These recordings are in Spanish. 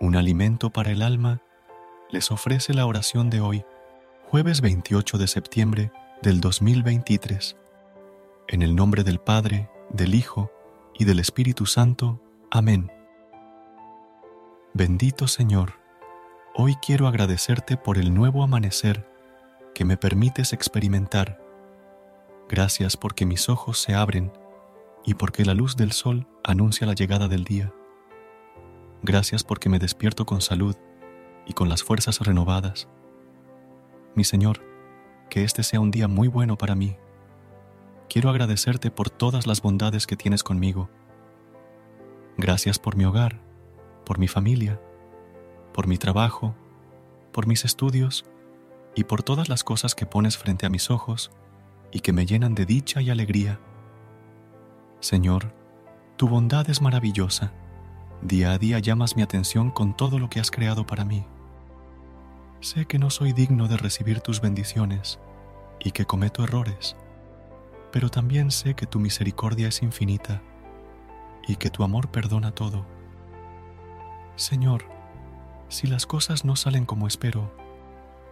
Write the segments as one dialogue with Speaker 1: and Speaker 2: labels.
Speaker 1: un alimento para el alma, les ofrece la oración de hoy, jueves 28 de septiembre del 2023. En el nombre del Padre, del Hijo y del Espíritu Santo. Amén. Bendito Señor, hoy quiero agradecerte por el nuevo amanecer que me permites experimentar. Gracias porque mis ojos se abren y porque la luz del sol anuncia la llegada del día. Gracias porque me despierto con salud y con las fuerzas renovadas. Mi Señor, que este sea un día muy bueno para mí. Quiero agradecerte por todas las bondades que tienes conmigo. Gracias por mi hogar, por mi familia, por mi trabajo, por mis estudios y por todas las cosas que pones frente a mis ojos y que me llenan de dicha y alegría. Señor, tu bondad es maravillosa Día a día llamas mi atención con todo lo que has creado para mí. Sé que no soy digno de recibir tus bendiciones y que cometo errores, pero también sé que tu misericordia es infinita y que tu amor perdona todo. Señor, si las cosas no salen como espero,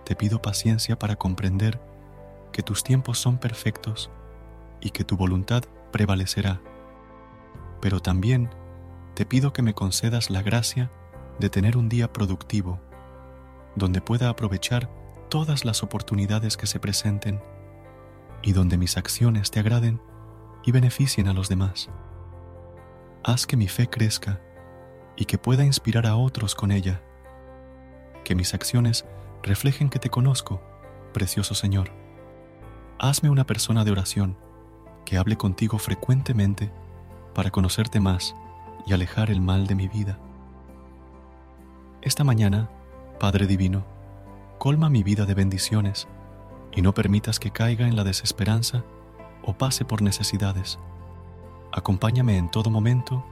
Speaker 1: te pido paciencia para comprender que tus tiempos son perfectos y que tu voluntad prevalecerá, pero también te pido que me concedas la gracia de tener un día productivo, donde pueda aprovechar todas las oportunidades que se presenten y donde mis acciones te agraden y beneficien a los demás. Haz que mi fe crezca y que pueda inspirar a otros con ella. Que mis acciones reflejen que te conozco, precioso Señor. Hazme una persona de oración que hable contigo frecuentemente para conocerte más y alejar el mal de mi vida. Esta mañana, Padre Divino, colma mi vida de bendiciones y no permitas que caiga en la desesperanza o pase por necesidades. Acompáñame en todo momento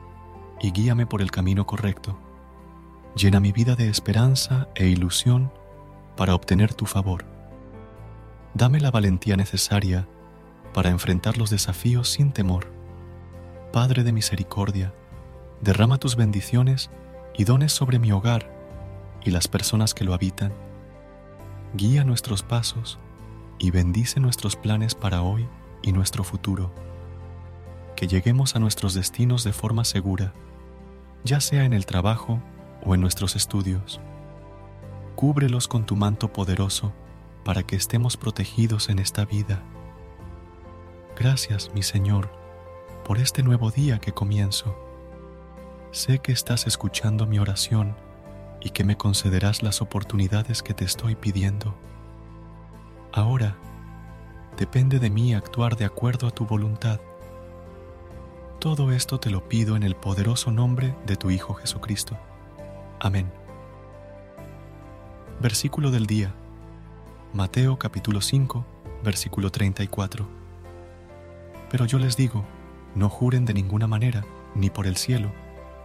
Speaker 1: y guíame por el camino correcto. Llena mi vida de esperanza e ilusión para obtener tu favor. Dame la valentía necesaria para enfrentar los desafíos sin temor. Padre de misericordia, derrama tus bendiciones y dones sobre mi hogar y las personas que lo habitan. Guía nuestros pasos y bendice nuestros planes para hoy y nuestro futuro. Que lleguemos a nuestros destinos de forma segura, ya sea en el trabajo o en nuestros estudios. Cúbrelos con tu manto poderoso para que estemos protegidos en esta vida. Gracias, mi Señor, por este nuevo día que comienzo Sé que estás escuchando mi oración y que me concederás las oportunidades que te estoy pidiendo. Ahora, depende de mí actuar de acuerdo a tu voluntad. Todo esto te lo pido en el poderoso nombre de tu Hijo Jesucristo. Amén. Versículo del día. Mateo capítulo 5, versículo 34. Pero yo les digo, no juren de ninguna manera, ni por el cielo,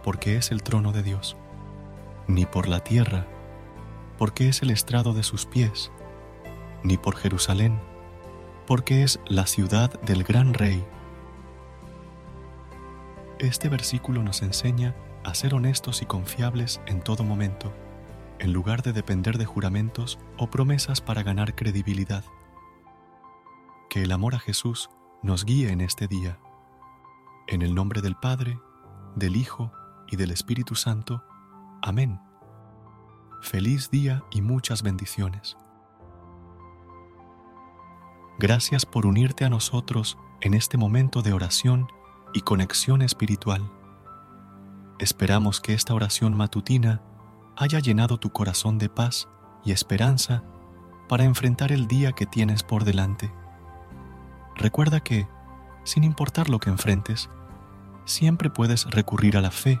Speaker 1: porque es el trono de Dios, ni por la tierra, porque es el estrado de sus pies, ni por Jerusalén, porque es la ciudad del gran rey. Este versículo nos enseña a ser honestos y confiables en todo momento, en lugar de depender de juramentos o promesas para ganar credibilidad. Que el amor a Jesús nos guíe en este día. En el nombre del Padre, del Hijo y del Espíritu Santo. Amén. Feliz día y muchas bendiciones. Gracias por unirte a nosotros en este momento de oración y conexión espiritual. Esperamos que esta oración matutina haya llenado tu corazón de paz y esperanza para enfrentar el día que tienes por delante. Recuerda que, sin importar lo que enfrentes, siempre puedes recurrir a la fe